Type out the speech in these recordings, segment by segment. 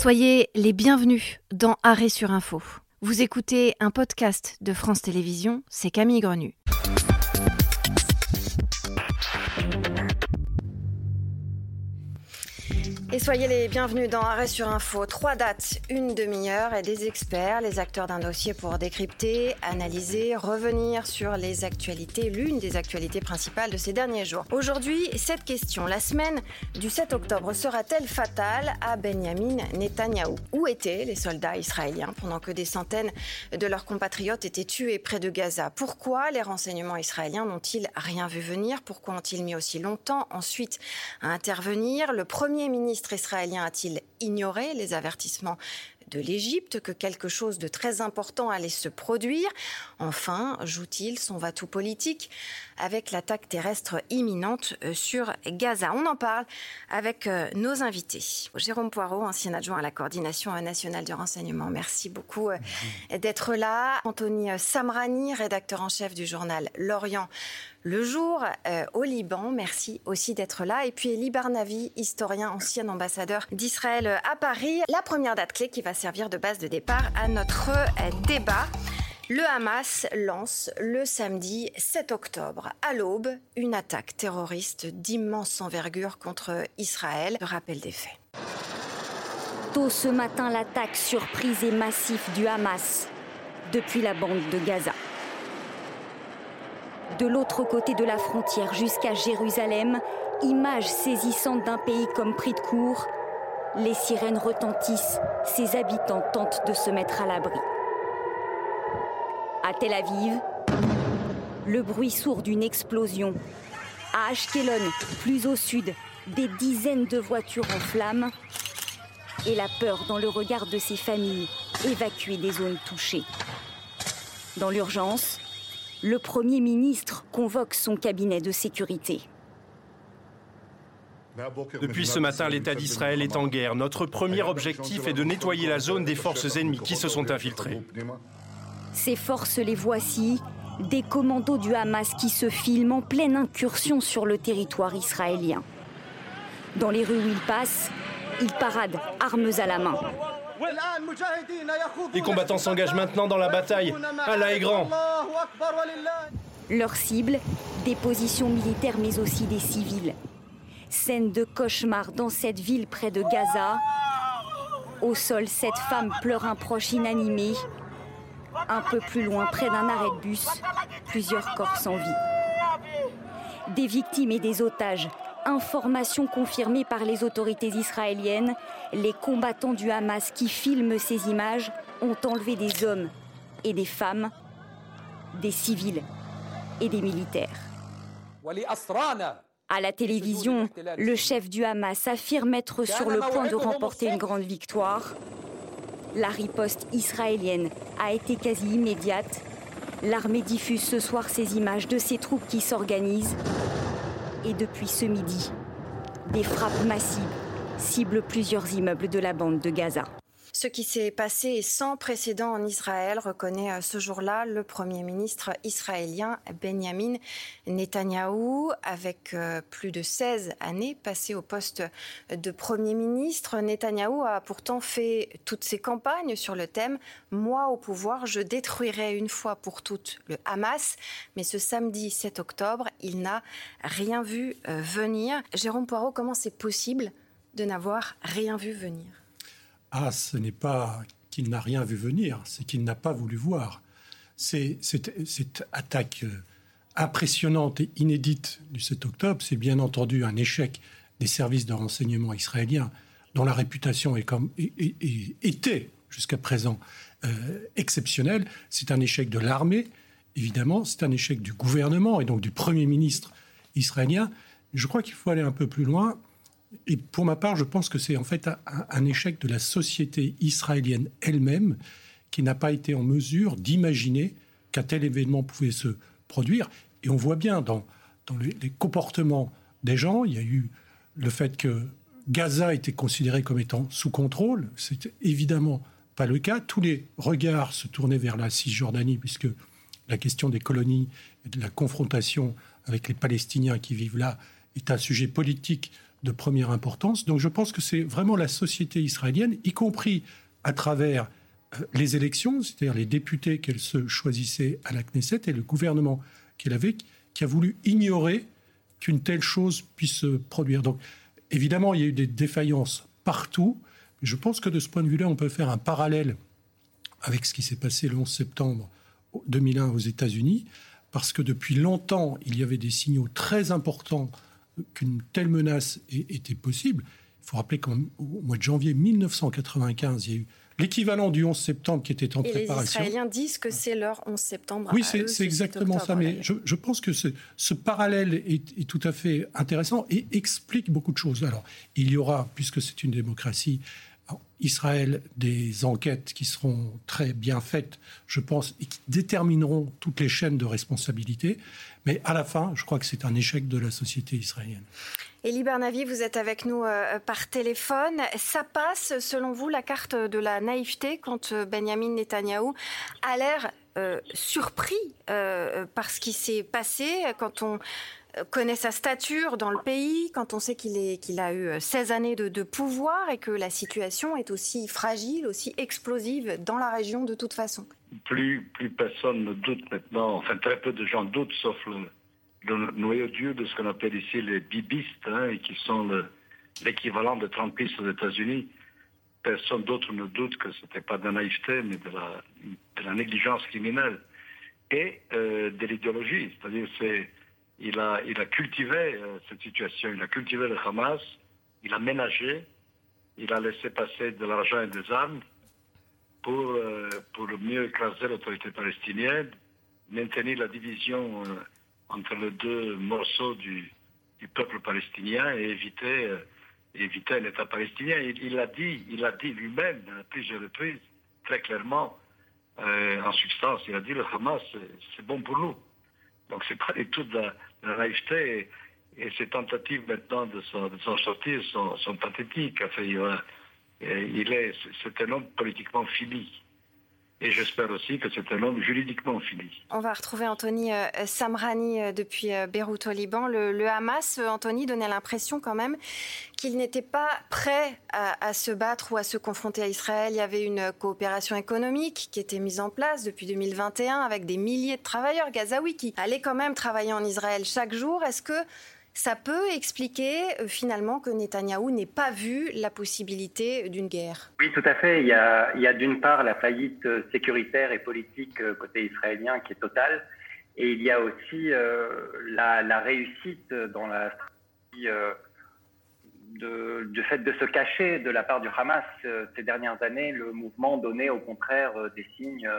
Soyez les bienvenus dans Arrêt sur Info. Vous écoutez un podcast de France Télévisions, c'est Camille Grenu. Et soyez les bienvenus dans Arrêt sur Info. Trois dates, une demi-heure et des experts, les acteurs d'un dossier pour décrypter, analyser, revenir sur les actualités, l'une des actualités principales de ces derniers jours. Aujourd'hui, cette question. La semaine du 7 octobre sera-t-elle fatale à Benjamin Netanyahou Où étaient les soldats israéliens pendant que des centaines de leurs compatriotes étaient tués près de Gaza? Pourquoi les renseignements israéliens n'ont-ils rien vu venir? Pourquoi ont-ils mis aussi longtemps ensuite à intervenir? Le Premier ministre israélien a-t-il ignoré les avertissements de l'Égypte que quelque chose de très important allait se produire? Enfin, joue-t-il son va-tout politique avec l'attaque terrestre imminente euh, sur Gaza? On en parle avec euh, nos invités. Jérôme Poirot, ancien adjoint à la coordination nationale du renseignement. Merci beaucoup euh, d'être là. Anthony Samrani, rédacteur en chef du journal L'Orient le jour au Liban. Merci aussi d'être là. Et puis Elie Barnavi, historien, ancien ambassadeur d'Israël à Paris. La première date clé qui va servir de base de départ à notre débat. Le Hamas lance le samedi 7 octobre à l'aube une attaque terroriste d'immense envergure contre Israël. Rappel des faits. Tôt ce matin, l'attaque surprise et massive du Hamas depuis la bande de Gaza. De l'autre côté de la frontière jusqu'à Jérusalem, image saisissante d'un pays comme pris de court, les sirènes retentissent, ses habitants tentent de se mettre à l'abri. À Tel Aviv, le bruit sourd d'une explosion. À Ashkelon, plus au sud, des dizaines de voitures en flammes et la peur dans le regard de ces familles évacuées des zones touchées. Dans l'urgence, le Premier ministre convoque son cabinet de sécurité. Depuis ce matin, l'État d'Israël est en guerre. Notre premier objectif est de nettoyer la zone des forces ennemies qui se sont infiltrées. Ces forces, les voici, des commandos du Hamas qui se filment en pleine incursion sur le territoire israélien. Dans les rues où ils passent, ils paradent armes à la main. Les combattants s'engagent maintenant dans la bataille. Allah est grand. Leur cible, des positions militaires mais aussi des civils. Scène de cauchemar dans cette ville près de Gaza. Au sol, cette femme pleure un proche inanimé. Un peu plus loin, près d'un arrêt de bus, plusieurs corps sans vie. Des victimes et des otages. Information confirmée par les autorités israéliennes, les combattants du Hamas qui filment ces images ont enlevé des hommes et des femmes, des civils et des militaires. À la télévision, le chef du Hamas affirme être sur le point de remporter une grande victoire. La riposte israélienne a été quasi immédiate. L'armée diffuse ce soir ces images de ses troupes qui s'organisent. Et depuis ce midi, des frappes massives ciblent plusieurs immeubles de la bande de Gaza. Ce qui s'est passé est sans précédent en Israël, reconnaît euh, ce jour-là le Premier ministre israélien Benjamin Netanyahou, avec euh, plus de 16 années passées au poste de Premier ministre. Netanyahou a pourtant fait toutes ses campagnes sur le thème Moi au pouvoir, je détruirai une fois pour toutes le Hamas. Mais ce samedi 7 octobre, il n'a rien vu euh, venir. Jérôme Poirot, comment c'est possible de n'avoir rien vu venir? Ah, ce n'est pas qu'il n'a rien vu venir, c'est qu'il n'a pas voulu voir. C'est, cette attaque euh, impressionnante et inédite du 7 octobre, c'est bien entendu un échec des services de renseignement israéliens, dont la réputation est comme, était jusqu'à présent euh, exceptionnelle. C'est un échec de l'armée, évidemment, c'est un échec du gouvernement et donc du Premier ministre israélien. Je crois qu'il faut aller un peu plus loin et pour ma part, je pense que c'est en fait un, échec de la société israélienne elle-même qui n'a pas été en mesure d'imaginer qu'un tel événement pouvait se produire. Et on voit bien dans, les, comportements des gens, il y a eu le fait que Gaza était considéré comme étant sous contrôle. C'est évidemment pas le cas. Tous les regards se tournaient vers la Cisjordanie, puisque la question des colonies et de la confrontation avec les Palestiniens qui vivent là est un sujet politique de première importance. Donc je pense que c'est vraiment la société israélienne, y compris à travers euh, les élections, c'est-à-dire les députés qu'elle se choisissait à la Knesset et le gouvernement qu'elle avait, qui a voulu ignorer qu'une telle chose puisse se produire. Donc évidemment, il y a eu des défaillances partout. Je pense que de ce point de vue-là, on peut faire un parallèle avec ce qui s'est passé le 11 septembre 2001 aux États-Unis, parce que depuis longtemps, il y avait des signaux très importants qu'une telle menace était possible. Il faut rappeler qu'au mois de janvier 1995, il y a eu l'équivalent du 11 septembre qui était en et préparation. Les Israéliens disent que c'est leur 11 septembre. Oui, c'est exactement ça. Mais je, pense que ce, parallèle est, tout à fait intéressant et explique beaucoup de choses. Alors, il y aura, puisque c'est une démocratie, Israël des enquêtes qui seront très bien faites, je pense, et qui détermineront toutes les chaînes de responsabilité. Mais à la fin, je crois que c'est un échec de la société israélienne. Elie Bernavi, vous êtes avec nous euh, par téléphone. Ça passe, selon vous, la carte de la naïveté quand euh, Benjamin Netanyahou a l'air euh, surpris par ce qui s'est passé, quand on connaît sa stature dans le pays, quand on sait qu'il a eu 16 années de, pouvoir et que la situation est aussi fragile, aussi explosive dans la région de toute façon Plus, personne ne doute maintenant, enfin très peu de gens doutent, sauf le, noyau dur de ce qu'on appelle ici les bibistes, hein, et qui sont l'équivalent de Trumpistes aux États-Unis. Personne d'autre ne doute que ce n'était pas de la naïveté, mais de la, de la négligence criminelle et euh, de l'idéologie. C'est-à-dire c'est il a, il a cultivé euh, cette situation, il a cultivé le Hamas, il a ménagé, il a laissé passer de l'argent et des armes pour, euh, pour mieux écraser l'autorité palestinienne, maintenir la division euh, entre les deux morceaux du, du peuple palestinien et éviter, éviter un État palestinien. Il, a dit, il a dit lui-même à plusieurs reprises, très clairement, en substance, il a dit le Hamas, c'est bon pour nous. Donc c'est pas du tout de la, naïveté et, ces tentatives maintenant de s'en sortir sont, pathétiques. Enfin, il, est, c'est un homme politiquement fini. Et j'espère aussi que c'est un homme juridiquement fini. On va retrouver Anthony euh, Samrani euh, depuis euh, Beyrouth au Liban. Le, Hamas, Anthony, donnait l'impression quand même qu'il n'était pas prêt à, se battre ou à se confronter à Israël. Il y avait une coopération économique qui était mise en place depuis 2021 avec des milliers de travailleurs gazaouis qui allaient quand même travailler en Israël chaque jour. Est-ce que ça peut expliquer euh, finalement que Netanyahou n'ait pas vu la possibilité d'une guerre. Oui, tout à fait. Il y a, d'une part la faillite euh, sécuritaire et politique euh, côté israélien qui est totale, et il y a aussi la, réussite dans la stratégie du fait de se cacher de la part du Hamas ces dernières années. Le mouvement donnait au contraire des signes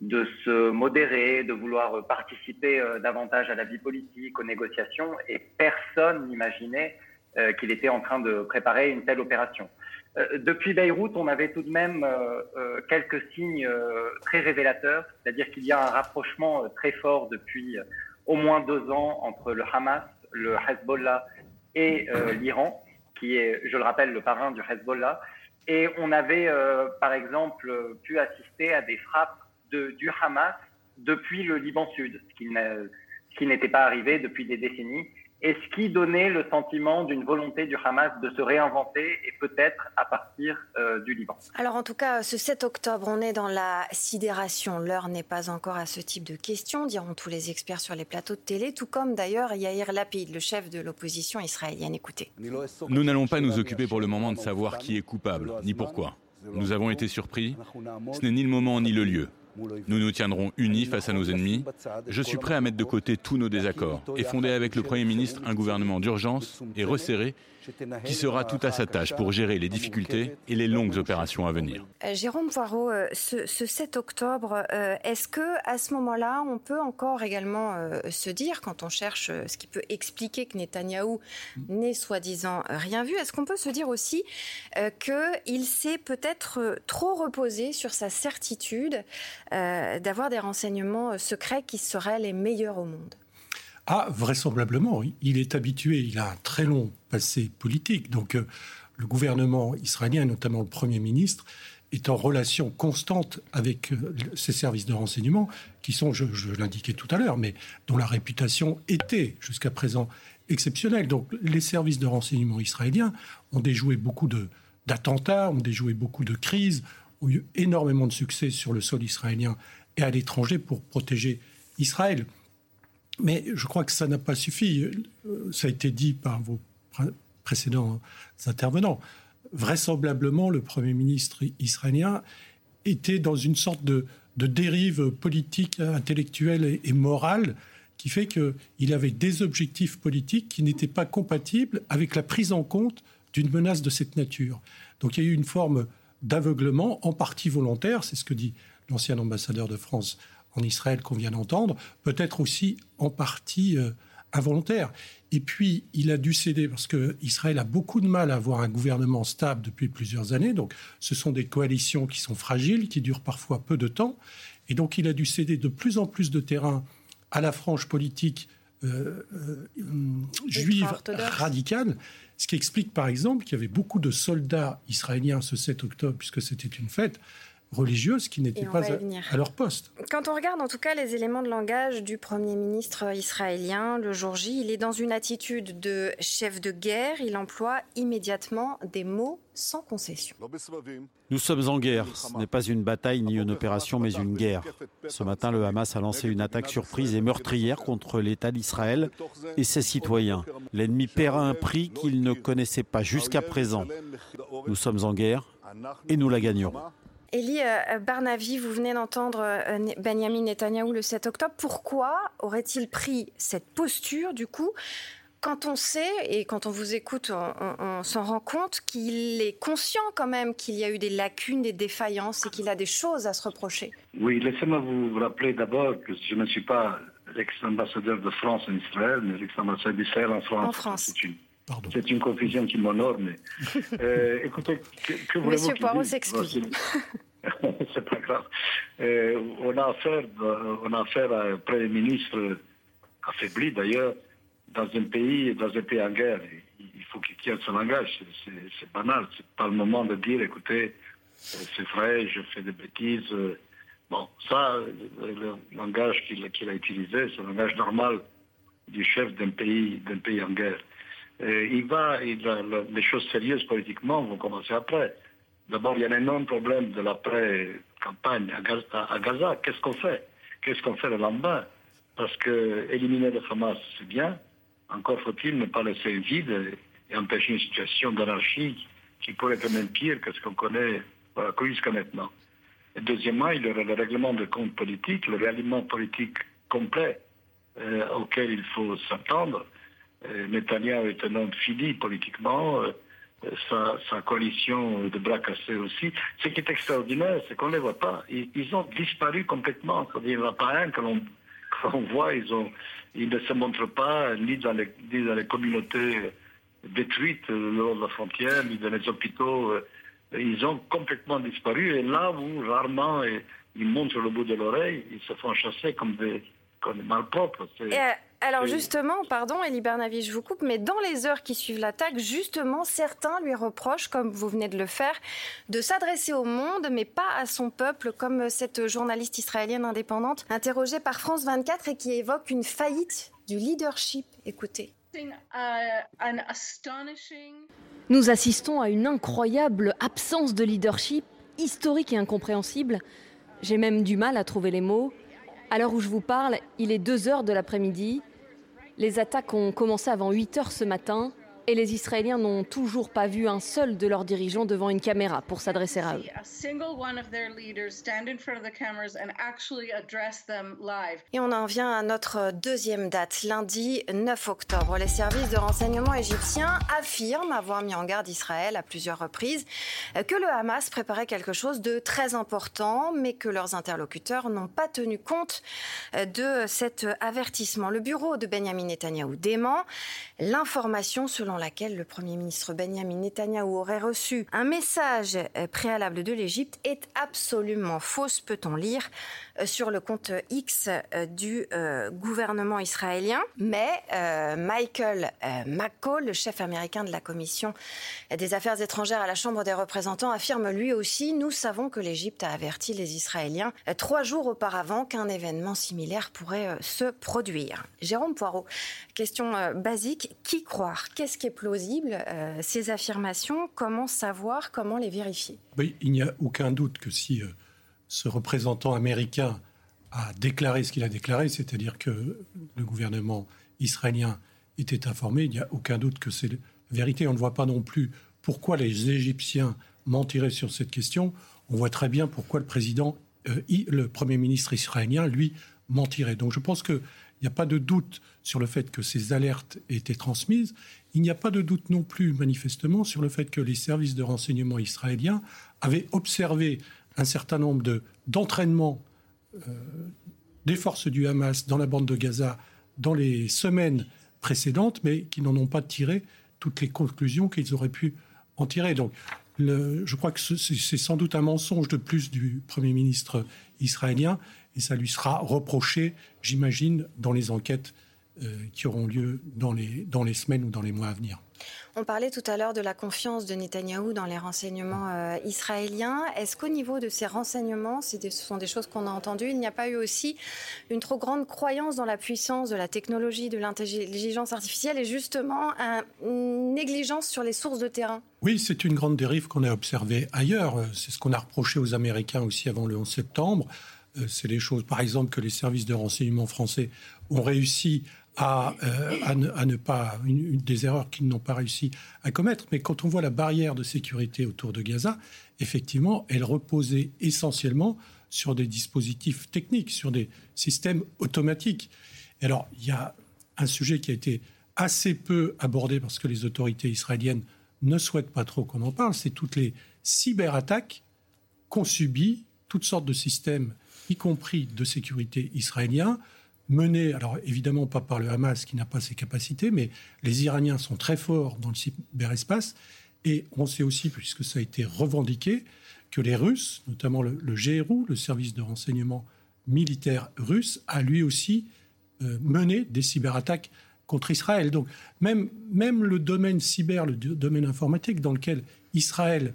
de se modérer, de vouloir participer euh, davantage à la vie politique, aux négociations, et personne n'imaginait euh, qu'il était en train de préparer une telle opération. Euh, depuis Beyrouth, on avait tout de même quelques signes très révélateurs, c'est-à-dire qu'il y a un rapprochement très fort depuis au moins deux ans entre le Hamas, le Hezbollah et l'Iran, qui est, je le rappelle, le parrain du Hezbollah. Et on avait, par exemple, pu assister à des frappes du Hamas depuis le Liban Sud, ce qui n'était pas arrivé depuis des décennies, et ce qui donnait le sentiment d'une volonté du Hamas de se réinventer et peut-être à partir euh, du Liban. Alors en tout cas, ce 7 octobre, on est dans la sidération. L'heure n'est pas encore à ce type de questions, diront tous les experts sur les plateaux de télé, tout comme d'ailleurs Yair Lapid, le chef de l'opposition israélienne. Écoutez. Nous n'allons pas nous occuper pour le moment de savoir qui est coupable, ni pourquoi. Nous avons été surpris. Ce n'est ni le moment ni le lieu. Nous nous tiendrons unis face à nos ennemis. Je suis prêt à mettre de côté tous nos désaccords et fonder avec le Premier ministre un gouvernement d'urgence et resserré qui sera tout à sa tâche pour gérer les difficultés et les longues opérations à venir. Euh, Jérôme Poirot, euh, ce, 7 octobre, euh, est-ce que à ce moment-là, on peut encore également se dire, quand on cherche ce qui peut expliquer que Netanyahou n'ait soi-disant rien vu, est-ce qu'on peut se dire aussi qu'il s'est peut-être trop reposé sur sa certitude d'avoir des renseignements secrets qui seraient les meilleurs au monde? Ah, vraisemblablement. Il est habitué, il a un très long passé politique. Donc, euh, le gouvernement israélien, notamment le Premier ministre, est en relation constante avec euh, ses services de renseignement, qui sont, je, l'indiquais tout à l'heure, mais dont la réputation était jusqu'à présent exceptionnel. Donc les services de renseignement israéliens ont déjoué beaucoup d'attentats, ont déjoué beaucoup de crises, ont eu énormément de succès sur le sol israélien et à l'étranger pour protéger Israël. Mais je crois que ça n'a pas suffi. Ça a été dit par vos précédents intervenants. Vraisemblablement, le Premier ministre israélien était dans une sorte de, dérive politique, intellectuelle et, morale qui fait qu'il avait des objectifs politiques qui n'étaient pas compatibles avec la prise en compte d'une menace de cette nature. Donc il y a eu une forme d'aveuglement, en partie volontaire, c'est ce que dit l'ancien ambassadeur de France en Israël qu'on vient d'entendre, peut-être aussi en partie euh, involontaire. Et puis, il a dû céder parce qu'Israël a beaucoup de mal à avoir un gouvernement stable depuis plusieurs années. Donc, ce sont des coalitions qui sont fragiles, qui durent parfois peu de temps. Et donc, il a dû céder de plus en plus de terrain à la frange politique euh, euh, juive radicale. Ce qui explique, par exemple, qu'il y avait beaucoup de soldats israéliens ce 7 octobre, puisque c'était une fête, religieuses qui n'étaient pas à, leur poste. Quand on regarde en tout cas les éléments de langage du Premier ministre israélien le jour J, il est dans une attitude de chef de guerre, il emploie immédiatement des mots sans concession. Nous sommes en guerre, ce n'est pas une bataille ni une opération mais une guerre. Ce matin, le Hamas a lancé une attaque surprise et meurtrière contre l'État d'Israël et ses citoyens. L'ennemi paiera un prix qu'il ne connaissait pas jusqu'à présent. Nous sommes en guerre et nous la gagnerons. Elie euh, Barnavi, vous venez d'entendre euh, Benjamin Netanyahou le 7 octobre. Pourquoi aurait-il pris cette posture, du coup, quand on sait, et quand on vous écoute, on, s'en rend compte qu'il est conscient quand même qu'il y a eu des lacunes, des défaillances et qu'il a des choses à se reprocher? Oui, laissez-moi vous rappeler d'abord que je ne suis pas l'ex-ambassadeur de France en Israël, mais l'ex-ambassadeur d'Israël en France. En France. C'est une, confusion qui m'honore, mais euh, écoutez, que, que Monsieur Poirot s'excuse. c'est pas grave. Euh, on, a affaire, on a affaire à un Premier ministre affaibli d'ailleurs, dans un pays, dans un pays en guerre. Il faut qu'il tienne son langage. C'est banal. C'est pas le moment de dire, écoutez, c'est vrai, je fais des bêtises. Bon, ça, le langage qu'il a utilisé, c'est le langage normal du chef d'un pays, d'un pays en guerre. Il va, les choses sérieuses politiquement vont commencer après. D'abord, il y a un énorme problème de l'après-campagne à Gaza. Qu'est-ce qu'on fait? Qu'est-ce qu'on fait le lendemain? Parce que éliminer le Hamas, c'est bien. Encore faut-il ne pas laisser vide et empêcher une situation d'anarchie qui pourrait être même pire que ce qu'on connaît voilà, jusqu'à maintenant. Deuxièmement, il y aura le règlement de compte politique, le réalignement politique complet euh, auquel il faut s'attendre. Euh, Netanyahu est un homme fini politiquement. Euh, sa, coalition de bras cassés aussi. Ce qui est extraordinaire, c'est qu'on ne les voit pas. Ils, ont disparu complètement. Il n'y en a pas un que l'on voit. Ils, ne se montrent pas ni dans les, communautés détruites le long de la frontière, ni dans les hôpitaux. Ils ont complètement disparu. Et là où, rarement, ils montent sur le bout de l'oreille, ils se font chasser comme des malpropres. Alors justement, pardon Elie Bernavi, je vous coupe, mais dans les heures qui suivent l'attaque, justement, certains lui reprochent, comme vous venez de le faire, de s'adresser au monde, mais pas à son peuple, comme cette journaliste israélienne indépendante interrogée par France 24 et qui évoque une faillite du leadership. Écoutez. Nous assistons à une incroyable absence de leadership, historique et incompréhensible. J'ai même du mal à trouver les mots. À l'heure où je vous parle, il est 2 heures de l'après-midi. Les attaques ont commencé avant 8 heures ce matin et les Israéliens n'ont toujours pas vu un seul de leurs dirigeants devant une caméra pour s'adresser à eux. Et on en vient à notre deuxième date, lundi 9 octobre. Les services de renseignement égyptiens affirment avoir mis en garde Israël à plusieurs reprises que le Hamas préparait quelque chose de très important, mais que leurs interlocuteurs n'ont pas tenu compte de cet avertissement. Le bureau de Benjamin Netanyahou dément l'information selon laquelle le Premier ministre Benjamin Netanyahou aurait reçu un message euh, préalable de l'Égypte est absolument fausse, peut-on lire euh, sur le compte X du gouvernement israélien. Mais Michael McCall, le chef américain de la Commission des Affaires étrangères à la Chambre des représentants, affirme lui aussi, nous savons que l'Égypte a averti les Israéliens trois jours auparavant qu'un événement similaire pourrait se produire. Jérôme Poirot, question basique, qui croire? Qu'est-ce plausible euh, Ces affirmations, comment savoir, comment les vérifier? Il n'y a aucun doute que si euh, ce représentant américain a déclaré ce qu'il a déclaré, c'est-à-dire que le gouvernement israélien était informé, il n'y a aucun doute que c'est la vérité. On ne voit pas non plus pourquoi les Égyptiens mentiraient sur cette question. On voit très bien pourquoi le président, euh, le Premier ministre israélien, lui, mentirait. Donc je pense qu'il n'y a pas de doute sur le fait que ces alertes aient été transmises. Il n'y a pas de doute non plus, manifestement, sur le fait que les services de renseignement israéliens avaient observé un certain nombre d'entraînements euh, des forces du Hamas dans la bande de Gaza dans les semaines précédentes, mais qui n'en ont pas tiré toutes les conclusions qu'ils auraient pu en tirer. Donc, je crois que c'est sans doute un mensonge de plus du Premier ministre israélien, et ça lui sera reproché, j'imagine, dans les enquêtes qui auront lieu dans les, dans les semaines ou dans les mois à venir. On parlait tout à l'heure de la confiance de Netanyahou dans les renseignements euh, israéliens. Est-ce qu'au niveau de ces renseignements, ce sont des choses qu'on a entendues, il n'y a pas eu aussi une trop grande croyance dans la puissance de la technologie, de l'intelligence artificielle et justement une négligence sur les sources de terrain? Oui, c'est une grande dérive qu'on a observée ailleurs. C'est ce qu'on a reproché aux Américains aussi avant le 11 septembre. Euh, c'est les choses, par exemple, que les services de renseignement français ont réussi à, euh, à, ne, pas une, des erreurs qu'ils n'ont pas réussi à commettre. Mais quand on voit la barrière de sécurité autour de Gaza, effectivement, elle reposait essentiellement sur des dispositifs techniques, sur des systèmes automatiques. Et alors, il y a un sujet qui a été assez peu abordé parce que les autorités israéliennes ne souhaitent pas trop qu'on en parle, c'est toutes les cyberattaques qu'ont subies toutes sortes de systèmes, y compris de sécurité israéliens, menée, alors évidemment pas par le Hamas qui n'a pas ces capacités, mais les Iraniens sont très forts dans le cyberespace. Et on sait aussi, puisque ça a été revendiqué, que les Russes, notamment le, GRU, le service de renseignement militaire russe, a lui aussi euh, mené des cyberattaques contre Israël. Donc même, même le domaine cyber, le domaine informatique dans lequel Israël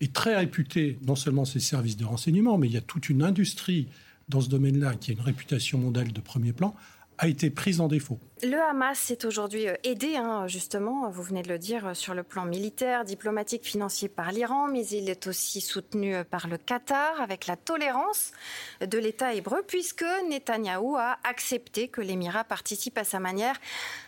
est très réputé, non seulement ses services de renseignement, mais il y a toute une industrie dans ce domaine-là, qui a une réputation mondiale de premier plan, a été prise en défaut. Le Hamas est aujourd'hui euh, aidé, hein, justement, vous venez de le dire, euh, sur le plan militaire, diplomatique, financier par l'Iran, mais il est aussi soutenu euh, par le Qatar avec la tolérance de l'État hébreu, puisque Netanyahou a accepté que l'Émirat participe à sa manière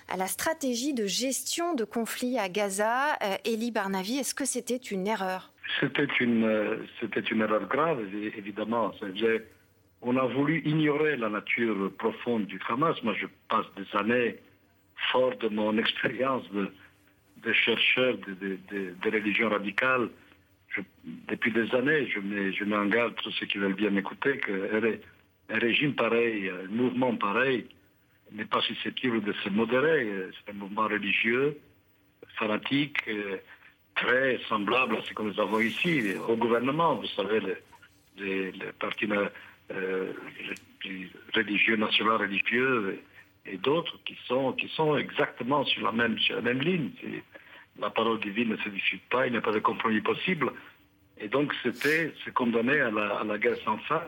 à la stratégie de gestion de conflits à Gaza. Eli Barnavi, est-ce que c'était une erreur? C'était une, c'était une erreur grave, évidemment. On a voulu ignorer la nature profonde du Hamas. Moi, je passe des années, fort de mon expérience de, chercheur de, de, religion radicale, depuis des années, je mets, je mets en garde tous ceux qui veulent bien m'écouter qu'un régime pareil, un mouvement pareil, n'est pas susceptible de se modérer. C'est un mouvement religieux, fanatique, très semblable à ce que nous avons ici, au gouvernement. Vous savez, les partis euh, religieux, national religieux et, d'autres qui sont, qui sont exactement sur la même, sur la même ligne. La parole divine ne se discute pas, il n'y a pas de compromis possible. Et donc c'était se condamner à la, à la, guerre sans fin,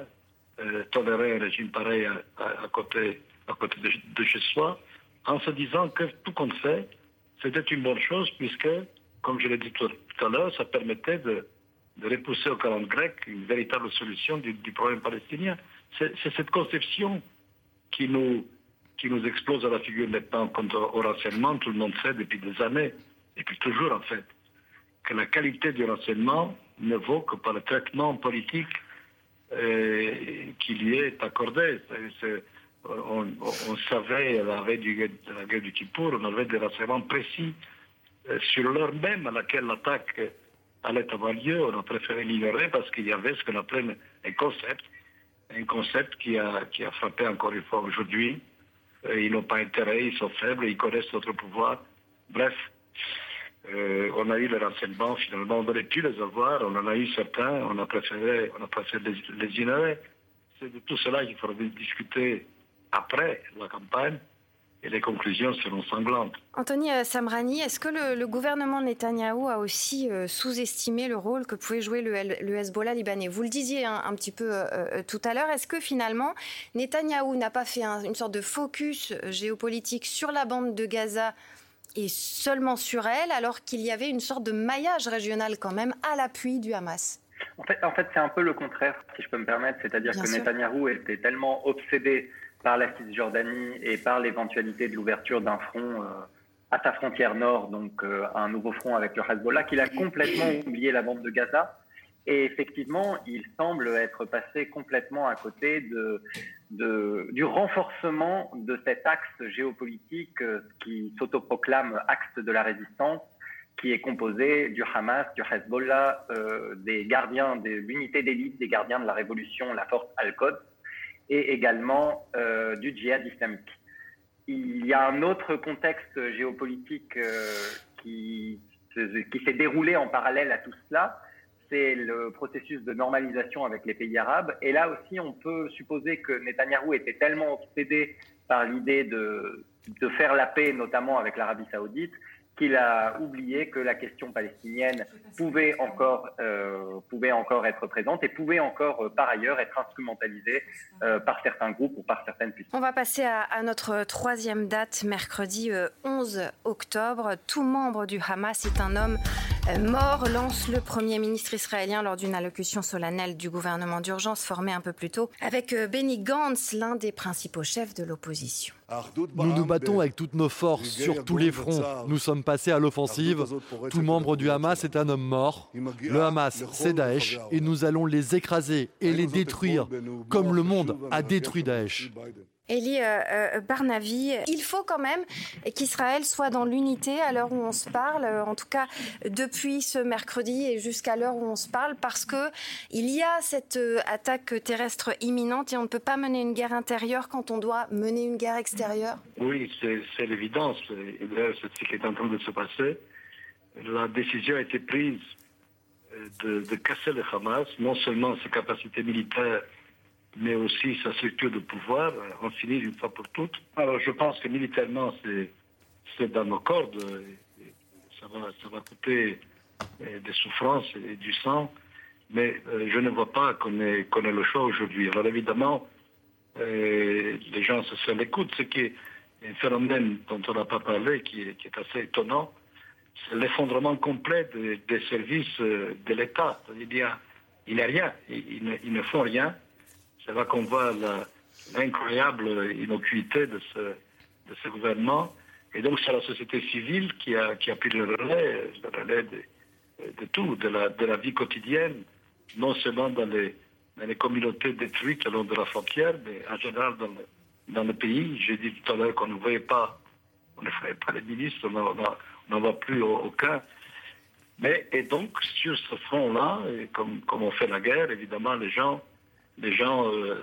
euh, tolérer un régime pareil à, côté, à côté de, chez soi, en se disant que tout compte fait, c'était une bonne chose puisque, comme je l'ai dit tout à l'heure, ça permettait de, de repousser au calendrier grec une véritable solution du, problème palestinien. C'est cette conception qui nous, qui nous explose à la figure maintenant contre au renseignement. Tout le monde sait depuis des années, et puis toujours en fait, que la qualité du renseignement ne vaut que par le traitement politique euh, qui lui est accordé. on, savait à la veille de la guerre du Kippour, on avait des renseignements précis euh, sur l'heure même à laquelle l'attaque allait avoir lieu, on a préféré l'ignorer parce qu'il y avait ce qu'on appelait un concept, un concept qui a, qui a frappé encore une fois aujourd'hui. Euh, ils n'ont pas intérêt, ils sont faibles, ils connaissent notre pouvoir. Bref, Euh, on a eu les renseignements, finalement, on aurait pu les avoir, on en a eu certains, on a préféré, on a préféré les, les ignorer. C'est de tout cela qu'il faudra discuter après la campagne et les conclusions seront sanglantes. Anthony euh, Samrani, est-ce que le, gouvernement Netanyahou a aussi euh, sous-estimé le rôle que pouvait jouer le, Hezbollah libanais? Vous le disiez un, petit peu euh, tout à l'heure, est-ce que finalement Netanyahou n'a pas fait une sorte de focus géopolitique sur la bande de Gaza et seulement sur elle, alors qu'il y avait une sorte de maillage régional quand même à l'appui du Hamas? En fait, en fait c'est un peu le contraire, si je peux me permettre. C'est-à-dire que Netanyahou était tellement obsédé par la Cisjordanie et par l'éventualité de l'ouverture d'un front euh, à sa frontière nord, donc euh, un nouveau front avec le Hezbollah, qu'il a complètement oublié la bande de Gaza. Et effectivement, il semble être passé complètement à côté de, de, du renforcement de cet axe géopolitique euh, qui s'autoproclame axe de la résistance, qui est composé du Hamas, du Hezbollah, des gardiens de l'unité d'élite, des gardiens de la révolution, la force Al-Quds, et également euh, du djihad islamique. Il y a un autre contexte géopolitique euh, qui, qui s'est déroulé en parallèle à tout cela, c'est le processus de normalisation avec les pays arabes. Et là aussi, on peut supposer que Netanyahou était tellement obsédé par l'idée de, de faire la paix, notamment avec l'Arabie saoudite, qu'il a oublié que la question palestinienne pouvait encore, euh, pouvait encore être présente et pouvait encore, euh, par ailleurs, être instrumentalisée euh, par certains groupes ou par certaines puissances. On va passer à, à notre troisième date, mercredi 11 octobre. Tout membre du Hamas est un homme mort, lance le Premier ministre israélien lors d'une allocution solennelle du gouvernement d'urgence formé un peu plus tôt avec Benny Gantz, l'un des principaux chefs de l'opposition. Nous nous battons avec toutes nos forces sur tous les fronts. Nous sommes passés à l'offensive. Tout membre du Hamas est un homme mort. Le Hamas, c'est Daesh et nous allons les écraser et les détruire comme le monde a détruit Daesh. Elie euh, euh, Barnavi, il faut quand même qu'Israël soit dans l'unité à l'heure où on se parle, euh, en tout cas depuis ce mercredi et jusqu'à l'heure où on se parle, parce que il y a cette attaque terrestre imminente et on ne peut pas mener une guerre intérieure quand on doit mener une guerre extérieure. Oui, c'est l'évidence. C'est ce qui est en train de se passer. La décision a été prise de casser le Hamas, non seulement ses capacités militaires mais aussi sa structure de pouvoir, en finir une fois pour toutes. Alors je pense que militairement, c'est dans nos cordes. Ça va, ça va coûter euh, des souffrances et du sang, mais euh, je ne vois pas qu'on ait, qu'on ait le choix aujourd'hui. Alors évidemment, euh, les gens se sont l'écoute. Ce qui est un phénomène dont on n'a pas parlé, qui est, assez étonnant, c'est l'effondrement complet des, services de l'État. Il n'y a rien, ils ne, ils ne font rien. C'est là qu'on voit l'incroyable innocuité de ce, gouvernement. Et donc, c'est la société civile qui a, qui a pris le relais, le relais de, de tout, de la, de la vie quotidienne, non seulement dans les, dans les communautés détruites le long de la frontière, mais en général dans le, dans le pays. J'ai dit tout à l'heure qu'on ne voyait pas, on ne voyait pas les ministres, on n'en voit plus aucun. Mais, et donc, sur ce front-là, comme, comme on fait la guerre, évidemment, les gens les gens euh,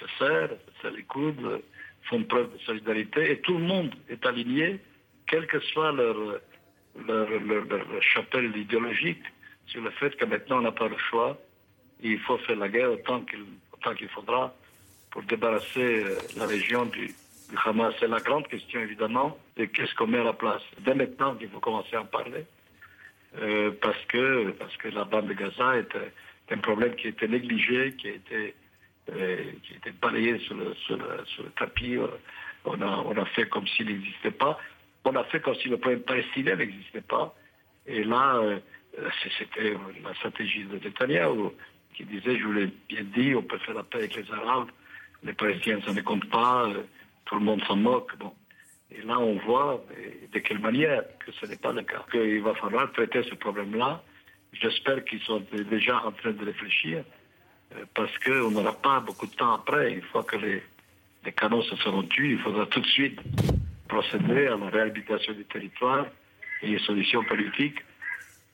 se serrent, se les coudes, font preuve de solidarité et tout le monde est aligné, quelle que soit leur, leur, chapelle idéologique, sur le fait que maintenant on n'a pas le choix. Il faut faire la guerre autant qu'il faudra pour débarrasser euh, la région du, Hamas. C'est la grande question évidemment, et qu'est-ce qu'on met à la place? Dès maintenant qu'il faut commencer à en parler, euh, parce, que, parce que la bande de Gaza est un problème qui a été négligé, qui a été, euh, balayé sur le, tapis. Euh, on a, on a fait comme s'il n'existait pas. On a fait comme si le problème palestinien n'existait pas. Et là, euh, c'était la stratégie de Netanyahu qui disait, je vous l'ai bien dit, on peut faire la paix avec les Arabes, les Palestiniens, ça ne compte pas, tout le monde s'en moque. Bon. Et là, on voit de quelle manière que ce n'est pas le cas. Qu'il va falloir traiter ce problème-là J'espère qu'ils sont déjà en train de réfléchir euh, parce qu'on n'aura pas beaucoup de temps après. Une fois que les, les canons se seront tués, il faudra tout de suite procéder à la réhabilitation du territoire et les solutions politiques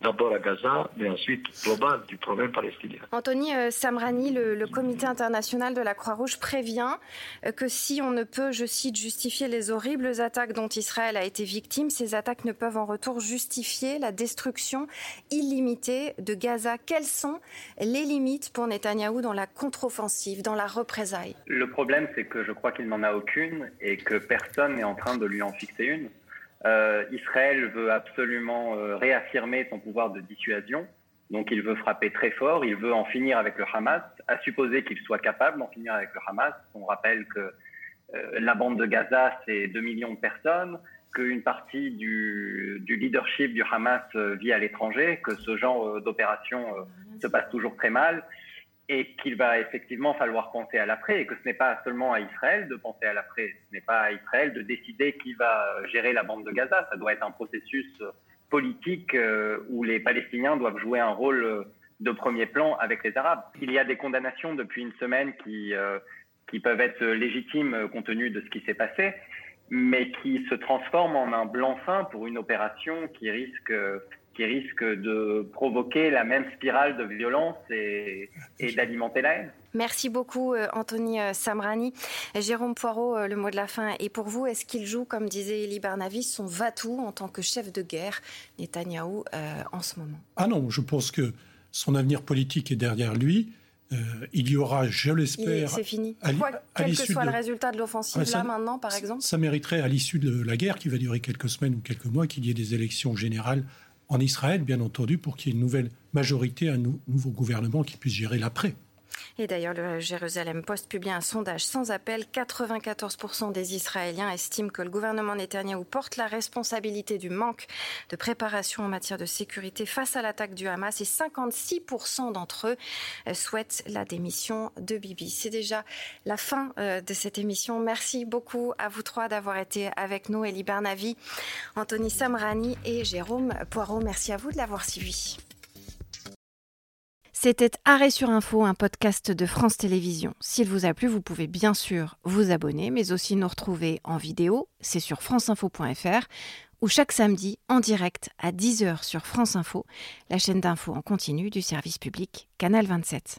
d'abord à Gaza, mais ensuite global du problème palestinien. Anthony euh, Samrani, le, comité international de la Croix-Rouge prévient euh, que si on ne peut, je cite, justifier les horribles attaques dont Israël a été victime, ces attaques ne peuvent en retour justifier la destruction illimitée de Gaza. Quelles sont les limites pour Netanyahou dans la contre-offensive, dans la représaille Le problème, c'est que je crois qu'il n'en a aucune et que personne n'est en train de lui en fixer une. Euh, Israël veut absolument euh, réaffirmer son pouvoir de dissuasion. Donc il veut frapper très fort, il veut en finir avec le Hamas, à supposer qu'il soit capable d'en finir avec le Hamas. On rappelle que euh, la bande de Gaza, c'est 2 millions de personnes, qu'une partie du, du, leadership du Hamas vit à l'étranger, que ce genre d'opération se passe toujours très mal et qu'il va effectivement falloir penser à l'après et que ce n'est pas seulement à Israël de penser à l'après, ce n'est pas à Israël de décider qui va gérer la bande de Gaza, ça doit être un processus politique euh, où les Palestiniens doivent jouer un rôle euh, de premier plan avec les Arabes. Il y a des condamnations depuis une semaine qui, euh, qui peuvent être légitimes compte tenu de ce qui s'est passé, mais qui se transforment en un blanc-seing pour une opération qui risque qui risque de provoquer la même spirale de violence et, d'alimenter la haine. Merci beaucoup, euh, Anthony euh, Samrani. Jérôme Poirot, euh, le mot de la fin est pour vous. Est-ce qu'il joue, comme disait Elie Barnavis, son va-tout en tant que chef de guerre, Netanyahou, en ce moment? Ah non, je pense que son avenir politique est derrière lui. il y aura, je l'espère. C'est fini. quel que soit le résultat de l'offensive, ah, là, maintenant, par exemple Ça mériterait, à l'issue de la guerre, qui va durer quelques semaines ou quelques mois, qu'il y ait des élections générales en Israël, bien entendu, pour qu'il y ait une nouvelle majorité, un nouveau gouvernement qui puisse gérer l'après. Et d'ailleurs, le Jérusalem Post publie un sondage sans appel. 94% des Israéliens estiment que le gouvernement Netanyahou porte la responsabilité du manque de préparation en matière de sécurité face à l'attaque du Hamas et 56% d'entre eux euh, souhaitent la démission de Bibi. C'est déjà la fin euh, de cette émission. Merci beaucoup à vous trois d'avoir été avec nous, Elie Bernavi, Anthony Samrani et Jérôme Poirot. Merci à vous de l'avoir suivi. C'était Arrêt sur Info, un podcast de France Télévisions. S'il vous a plu, vous pouvez bien sûr vous abonner, mais aussi nous retrouver en vidéo, c'est sur franceinfo.fr, ou chaque samedi en direct à 10h sur France Info, la chaîne d'info en continu du service public Canal 27.